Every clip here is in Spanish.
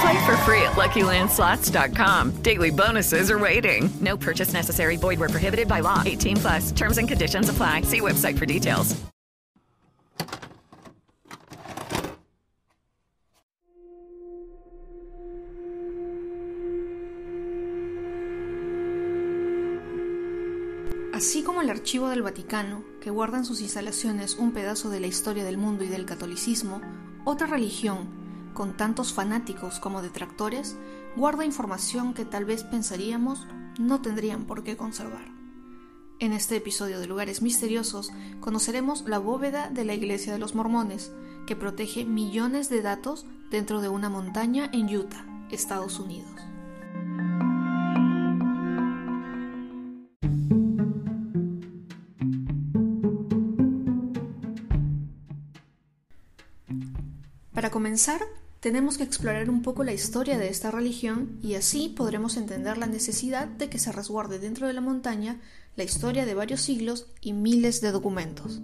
Play for free at LuckyLandSlots.com. Daily bonuses are waiting. No purchase necessary. Void where prohibited by law. 18 plus. Terms and conditions apply. See website for details. Así como el Archivo del Vaticano, que guarda en sus instalaciones un pedazo de la historia del mundo y del catolicismo, otra religión, con tantos fanáticos como detractores, guarda información que tal vez pensaríamos no tendrían por qué conservar. En este episodio de Lugares Misteriosos conoceremos la bóveda de la Iglesia de los Mormones, que protege millones de datos dentro de una montaña en Utah, Estados Unidos. Para comenzar, tenemos que explorar un poco la historia de esta religión y así podremos entender la necesidad de que se resguarde dentro de la montaña la historia de varios siglos y miles de documentos.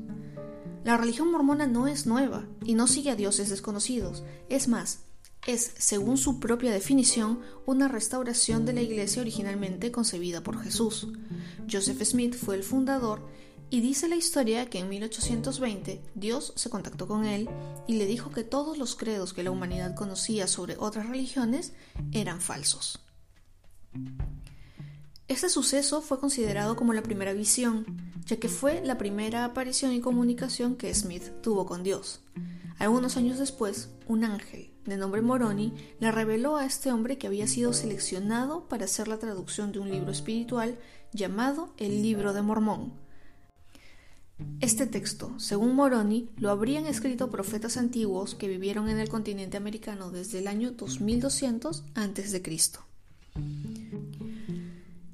La religión mormona no es nueva y no sigue a dioses desconocidos, es más, es, según su propia definición, una restauración de la iglesia originalmente concebida por Jesús. Joseph Smith fue el fundador y dice la historia que en 1820 Dios se contactó con él y le dijo que todos los credos que la humanidad conocía sobre otras religiones eran falsos. Este suceso fue considerado como la primera visión, ya que fue la primera aparición y comunicación que Smith tuvo con Dios. Algunos años después, un ángel, de nombre Moroni, le reveló a este hombre que había sido seleccionado para hacer la traducción de un libro espiritual llamado el Libro de Mormón, este texto, según Moroni, lo habrían escrito profetas antiguos que vivieron en el continente americano desde el año 2200 a.C.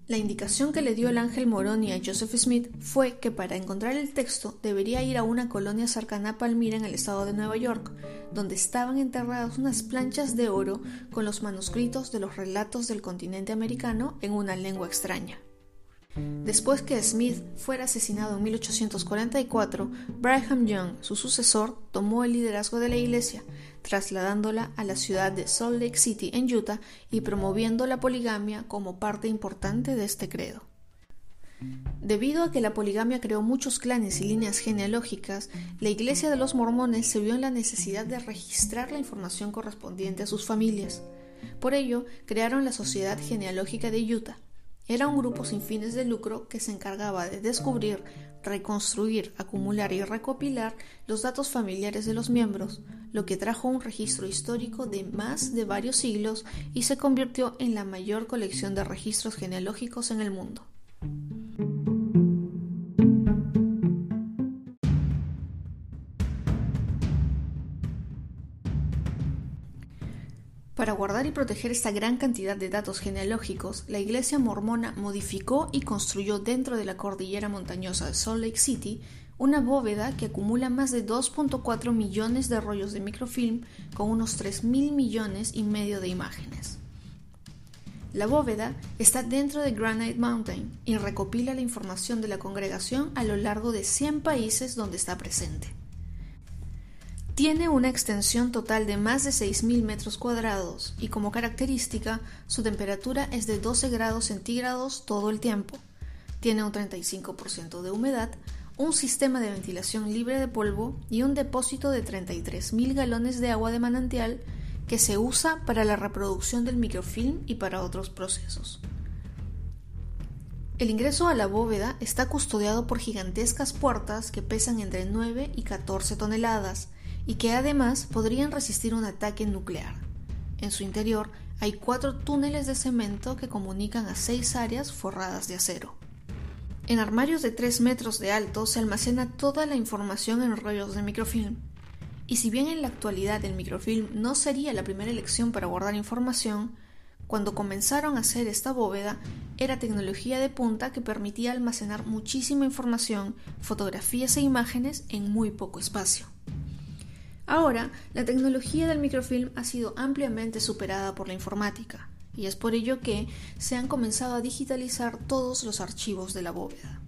La indicación que le dio el ángel Moroni a Joseph Smith fue que para encontrar el texto debería ir a una colonia cercana a Palmira en el estado de Nueva York, donde estaban enterradas unas planchas de oro con los manuscritos de los relatos del continente americano en una lengua extraña. Después que Smith fuera asesinado en 1844, Brigham Young, su sucesor, tomó el liderazgo de la iglesia, trasladándola a la ciudad de Salt Lake City en Utah y promoviendo la poligamia como parte importante de este credo. Debido a que la poligamia creó muchos clanes y líneas genealógicas, la Iglesia de los Mormones se vio en la necesidad de registrar la información correspondiente a sus familias. Por ello, crearon la Sociedad Genealógica de Utah, era un grupo sin fines de lucro que se encargaba de descubrir, reconstruir, acumular y recopilar los datos familiares de los miembros, lo que trajo un registro histórico de más de varios siglos y se convirtió en la mayor colección de registros genealógicos en el mundo. Para guardar y proteger esta gran cantidad de datos genealógicos, la Iglesia mormona modificó y construyó dentro de la cordillera montañosa de Salt Lake City una bóveda que acumula más de 2.4 millones de rollos de microfilm con unos 3 mil millones y medio de imágenes. La bóveda está dentro de Granite Mountain y recopila la información de la congregación a lo largo de 100 países donde está presente. Tiene una extensión total de más de 6.000 metros cuadrados y como característica su temperatura es de 12 grados centígrados todo el tiempo. Tiene un 35% de humedad, un sistema de ventilación libre de polvo y un depósito de 33.000 galones de agua de manantial que se usa para la reproducción del microfilm y para otros procesos. El ingreso a la bóveda está custodiado por gigantescas puertas que pesan entre 9 y 14 toneladas y que además podrían resistir un ataque nuclear. En su interior hay cuatro túneles de cemento que comunican a seis áreas forradas de acero. En armarios de 3 metros de alto se almacena toda la información en rollos de microfilm. Y si bien en la actualidad el microfilm no sería la primera elección para guardar información, cuando comenzaron a hacer esta bóveda era tecnología de punta que permitía almacenar muchísima información, fotografías e imágenes en muy poco espacio. Ahora, la tecnología del microfilm ha sido ampliamente superada por la informática, y es por ello que se han comenzado a digitalizar todos los archivos de la bóveda.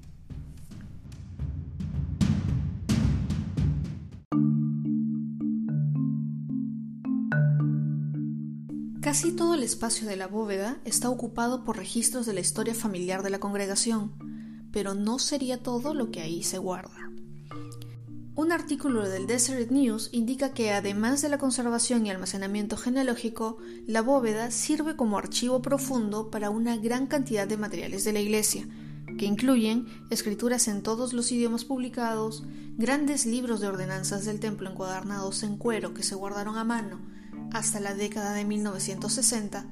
Casi todo el espacio de la bóveda está ocupado por registros de la historia familiar de la congregación, pero no sería todo lo que ahí se guarda. Un artículo del Desert News indica que además de la conservación y almacenamiento genealógico, la bóveda sirve como archivo profundo para una gran cantidad de materiales de la Iglesia, que incluyen escrituras en todos los idiomas publicados, grandes libros de ordenanzas del templo encuadernados en cuero que se guardaron a mano hasta la década de 1960,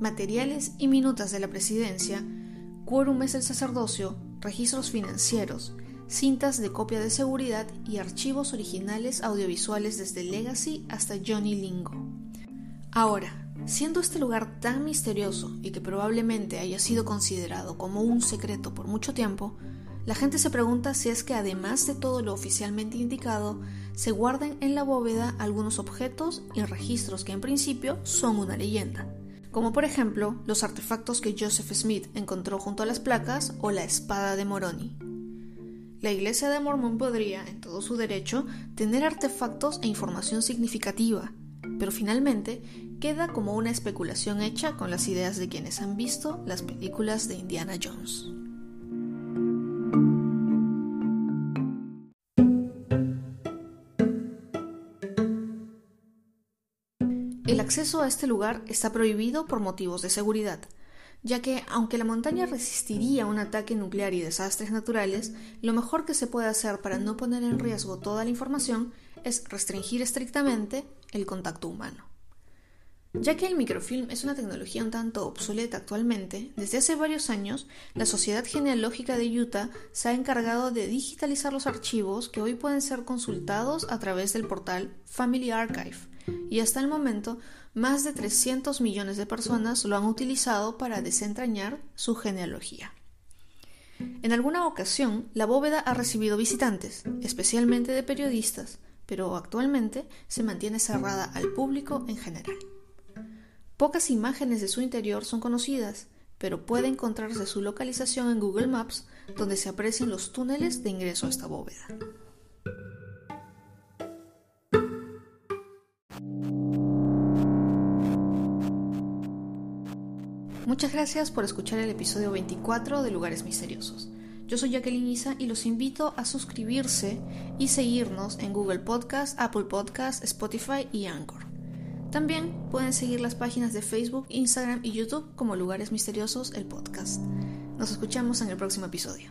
materiales y minutas de la presidencia, quórumes del sacerdocio, registros financieros, cintas de copia de seguridad y archivos originales audiovisuales desde Legacy hasta Johnny Lingo. Ahora, siendo este lugar tan misterioso y que probablemente haya sido considerado como un secreto por mucho tiempo, la gente se pregunta si es que además de todo lo oficialmente indicado, se guardan en la bóveda algunos objetos y registros que en principio son una leyenda, como por ejemplo los artefactos que Joseph Smith encontró junto a las placas o la espada de Moroni. La Iglesia de Mormón podría, en todo su derecho, tener artefactos e información significativa, pero finalmente queda como una especulación hecha con las ideas de quienes han visto las películas de Indiana Jones. El acceso a este lugar está prohibido por motivos de seguridad, ya que aunque la montaña resistiría un ataque nuclear y desastres naturales, lo mejor que se puede hacer para no poner en riesgo toda la información es restringir estrictamente el contacto humano. Ya que el microfilm es una tecnología un tanto obsoleta actualmente, desde hace varios años la Sociedad Genealógica de Utah se ha encargado de digitalizar los archivos que hoy pueden ser consultados a través del portal Family Archive, y hasta el momento más de 300 millones de personas lo han utilizado para desentrañar su genealogía. En alguna ocasión, la bóveda ha recibido visitantes, especialmente de periodistas, pero actualmente se mantiene cerrada al público en general. Pocas imágenes de su interior son conocidas, pero puede encontrarse su localización en Google Maps, donde se aprecian los túneles de ingreso a esta bóveda. Muchas gracias por escuchar el episodio 24 de Lugares Misteriosos. Yo soy Jacqueline Isa y los invito a suscribirse y seguirnos en Google Podcast, Apple Podcast, Spotify y Anchor. También pueden seguir las páginas de Facebook, Instagram y YouTube como Lugares Misteriosos, el podcast. Nos escuchamos en el próximo episodio.